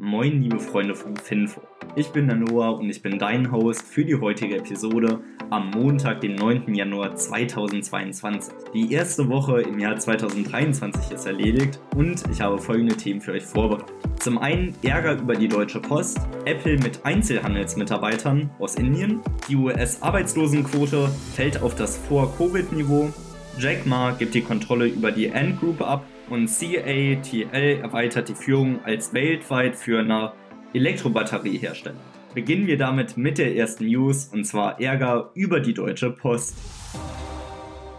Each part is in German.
Moin, liebe Freunde von Finfo. Ich bin der Noah und ich bin dein Host für die heutige Episode am Montag, den 9. Januar 2022. Die erste Woche im Jahr 2023 ist erledigt und ich habe folgende Themen für euch vorbereitet. Zum einen Ärger über die Deutsche Post, Apple mit Einzelhandelsmitarbeitern aus Indien, die US-Arbeitslosenquote fällt auf das Vor-Covid-Niveau, Jack Ma gibt die Kontrolle über die Ant Group ab und CATL erweitert die Führung als weltweit führender Elektrobatteriehersteller. Beginnen wir damit mit der ersten News und zwar Ärger über die Deutsche Post.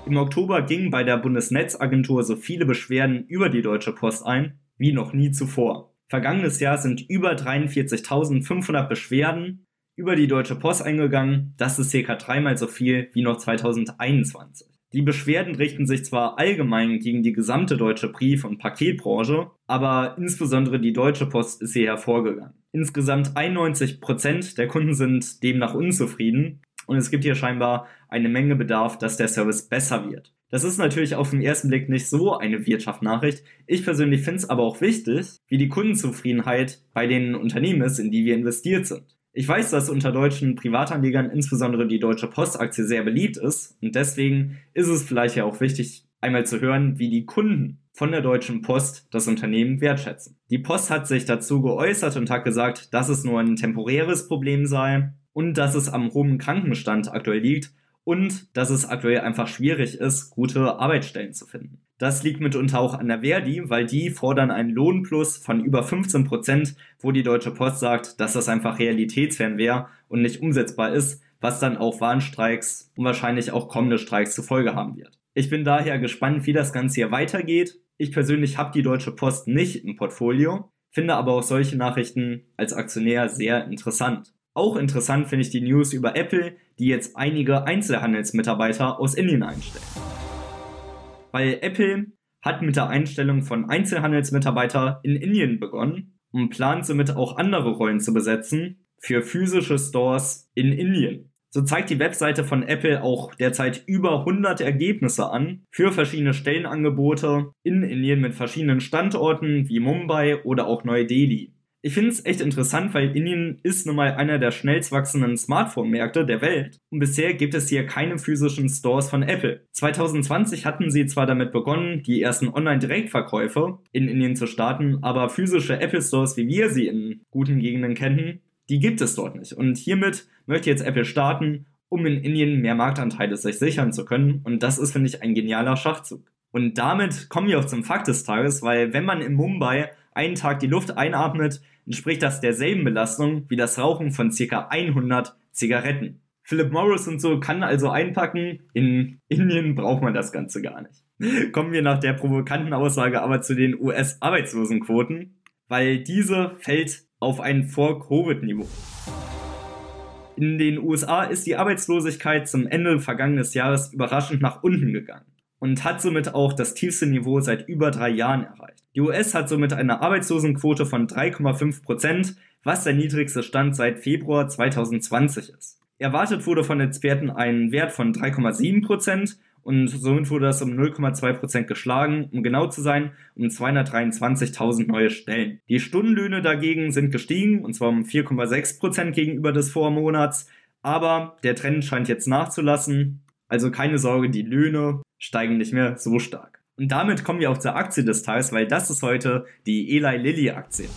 Im Oktober gingen bei der Bundesnetzagentur so viele Beschwerden über die Deutsche Post ein wie noch nie zuvor. Vergangenes Jahr sind über 43.500 Beschwerden über die Deutsche Post eingegangen. Das ist circa dreimal so viel wie noch 2021. Die Beschwerden richten sich zwar allgemein gegen die gesamte deutsche Brief- und Paketbranche, aber insbesondere die Deutsche Post ist hier hervorgegangen. Insgesamt 91 Prozent der Kunden sind demnach unzufrieden und es gibt hier scheinbar eine Menge Bedarf, dass der Service besser wird. Das ist natürlich auf den ersten Blick nicht so eine Wirtschaftsnachricht. Ich persönlich finde es aber auch wichtig, wie die Kundenzufriedenheit bei den Unternehmen ist, in die wir investiert sind. Ich weiß, dass unter deutschen Privatanlegern insbesondere die Deutsche Postaktie sehr beliebt ist und deswegen ist es vielleicht ja auch wichtig, einmal zu hören, wie die Kunden von der Deutschen Post das Unternehmen wertschätzen. Die Post hat sich dazu geäußert und hat gesagt, dass es nur ein temporäres Problem sei und dass es am hohen Krankenstand aktuell liegt und dass es aktuell einfach schwierig ist, gute Arbeitsstellen zu finden. Das liegt mitunter auch an der Verdi, weil die fordern einen Lohnplus von über 15 Prozent, wo die Deutsche Post sagt, dass das einfach realitätsfern wäre und nicht umsetzbar ist, was dann auch Warnstreiks und wahrscheinlich auch kommende Streiks zur Folge haben wird. Ich bin daher gespannt, wie das Ganze hier weitergeht. Ich persönlich habe die Deutsche Post nicht im Portfolio, finde aber auch solche Nachrichten als Aktionär sehr interessant. Auch interessant finde ich die News über Apple, die jetzt einige Einzelhandelsmitarbeiter aus Indien einstellen weil Apple hat mit der Einstellung von Einzelhandelsmitarbeitern in Indien begonnen und plant somit auch andere Rollen zu besetzen für physische Stores in Indien. So zeigt die Webseite von Apple auch derzeit über 100 Ergebnisse an für verschiedene Stellenangebote in Indien mit verschiedenen Standorten wie Mumbai oder auch Neu-Delhi. Ich finde es echt interessant, weil Indien ist nun mal einer der schnellst wachsenden Smartphone-Märkte der Welt und bisher gibt es hier keine physischen Stores von Apple. 2020 hatten sie zwar damit begonnen, die ersten Online-Direktverkäufe in Indien zu starten, aber physische Apple Stores, wie wir sie in guten Gegenden kennen, die gibt es dort nicht. Und hiermit möchte jetzt Apple starten, um in Indien mehr Marktanteile sich sichern zu können und das ist, finde ich, ein genialer Schachzug. Und damit kommen wir auch zum Fakt des Tages, weil wenn man in Mumbai einen Tag die Luft einatmet, entspricht das derselben Belastung wie das Rauchen von ca. 100 Zigaretten. Philip Morris und so kann also einpacken, in Indien braucht man das Ganze gar nicht. Kommen wir nach der provokanten Aussage aber zu den US-Arbeitslosenquoten, weil diese fällt auf ein Vor-Covid-Niveau. In den USA ist die Arbeitslosigkeit zum Ende vergangenes Jahres überraschend nach unten gegangen und hat somit auch das tiefste Niveau seit über drei Jahren erreicht. Die US hat somit eine Arbeitslosenquote von 3,5 Prozent, was der niedrigste Stand seit Februar 2020 ist. Erwartet wurde von Experten ein Wert von 3,7 Prozent und somit wurde das um 0,2 Prozent geschlagen, um genau zu sein, um 223.000 neue Stellen. Die Stundenlöhne dagegen sind gestiegen, und zwar um 4,6 Prozent gegenüber des Vormonats, aber der Trend scheint jetzt nachzulassen. Also keine Sorge, die Löhne steigen nicht mehr so stark. Und damit kommen wir auch zur Aktie des Tages, weil das ist heute die Eli Lilly Aktie.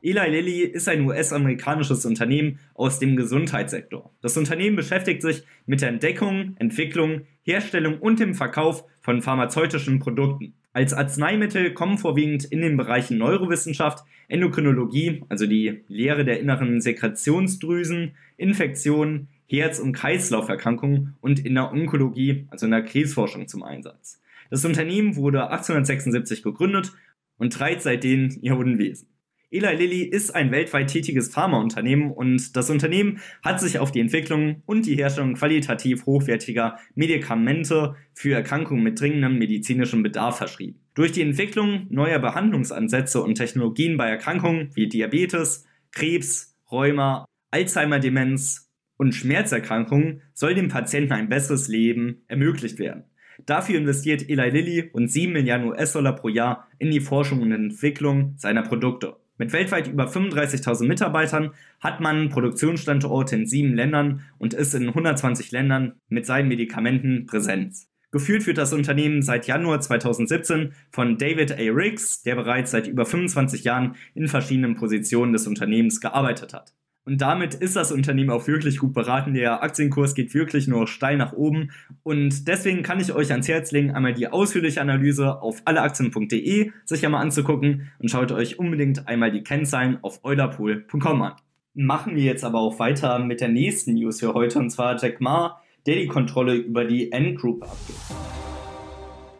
Eli Lilly ist ein US-amerikanisches Unternehmen aus dem Gesundheitssektor. Das Unternehmen beschäftigt sich mit der Entdeckung, Entwicklung, Herstellung und dem Verkauf von pharmazeutischen Produkten. Als Arzneimittel kommen vorwiegend in den Bereichen Neurowissenschaft, Endokrinologie, also die Lehre der inneren Sekretionsdrüsen, Infektionen, Herz- und Kreislauferkrankungen und in der Onkologie, also in der Krebsforschung zum Einsatz. Das Unternehmen wurde 1876 gegründet und treibt seitdem ihr Unwesen. Eli Lilly ist ein weltweit tätiges Pharmaunternehmen und das Unternehmen hat sich auf die Entwicklung und die Herstellung qualitativ hochwertiger Medikamente für Erkrankungen mit dringendem medizinischem Bedarf verschrieben. Durch die Entwicklung neuer Behandlungsansätze und Technologien bei Erkrankungen wie Diabetes, Krebs, Rheuma, Alzheimer-Demenz und Schmerzerkrankungen soll dem Patienten ein besseres Leben ermöglicht werden. Dafür investiert Eli Lilly rund 7 Milliarden US-Dollar pro Jahr in die Forschung und Entwicklung seiner Produkte. Mit weltweit über 35.000 Mitarbeitern hat man Produktionsstandorte in sieben Ländern und ist in 120 Ländern mit seinen Medikamenten präsent. Geführt wird das Unternehmen seit Januar 2017 von David A. Riggs, der bereits seit über 25 Jahren in verschiedenen Positionen des Unternehmens gearbeitet hat. Und damit ist das Unternehmen auch wirklich gut beraten. Der Aktienkurs geht wirklich nur steil nach oben. Und deswegen kann ich euch ans Herz legen, einmal die ausführliche Analyse auf alleaktien.de sich einmal anzugucken und schaut euch unbedingt einmal die Kennzahlen auf eulerpool.com an. Machen wir jetzt aber auch weiter mit der nächsten News für heute und zwar Jack Ma, der die Kontrolle über die N-Group abgibt.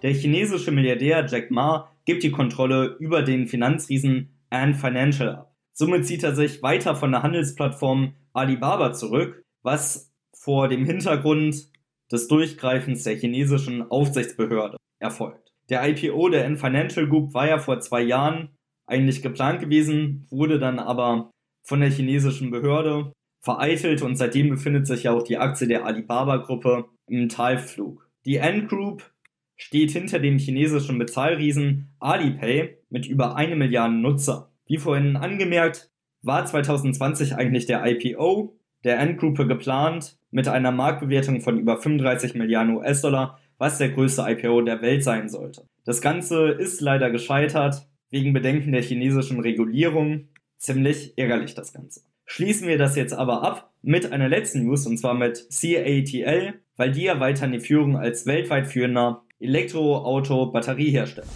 Der chinesische Milliardär Jack Ma gibt die Kontrolle über den Finanzriesen Ant Financial ab. Somit zieht er sich weiter von der Handelsplattform Alibaba zurück, was vor dem Hintergrund des Durchgreifens der chinesischen Aufsichtsbehörde erfolgt. Der IPO der N Financial Group war ja vor zwei Jahren eigentlich geplant gewesen, wurde dann aber von der chinesischen Behörde vereitelt und seitdem befindet sich ja auch die Aktie der Alibaba-Gruppe im Talflug. Die Ant Group steht hinter dem chinesischen Bezahlriesen Alipay mit über eine Milliarde Nutzer. Wie vorhin angemerkt, war 2020 eigentlich der IPO der Endgruppe geplant mit einer Marktbewertung von über 35 Milliarden US-Dollar, was der größte IPO der Welt sein sollte. Das Ganze ist leider gescheitert wegen Bedenken der chinesischen Regulierung. Ziemlich ärgerlich das Ganze. Schließen wir das jetzt aber ab mit einer letzten News und zwar mit CATL, weil die erweitern die Führung als weltweit führender Elektroauto-Batteriehersteller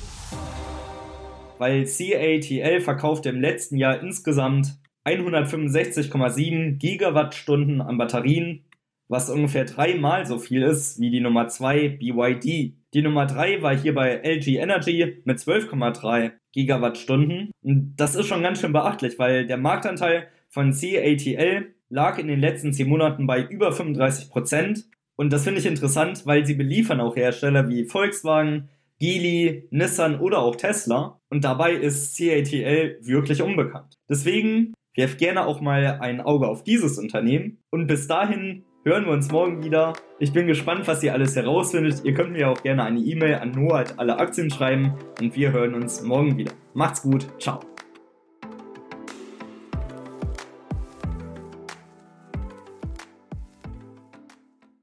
weil CATL verkaufte im letzten Jahr insgesamt 165,7 Gigawattstunden an Batterien, was ungefähr dreimal so viel ist wie die Nummer 2 BYD. Die Nummer 3 war hier bei LG Energy mit 12,3 Gigawattstunden. Und das ist schon ganz schön beachtlich, weil der Marktanteil von CATL lag in den letzten 10 Monaten bei über 35 Prozent. Und das finde ich interessant, weil sie beliefern auch Hersteller wie Volkswagen, Geely, Nissan oder auch Tesla. Und dabei ist CATL wirklich unbekannt. Deswegen werft gerne auch mal ein Auge auf dieses Unternehmen. Und bis dahin hören wir uns morgen wieder. Ich bin gespannt, was ihr alles herausfindet. Ihr könnt mir auch gerne eine E-Mail an Noah alle Aktien schreiben und wir hören uns morgen wieder. Macht's gut, ciao.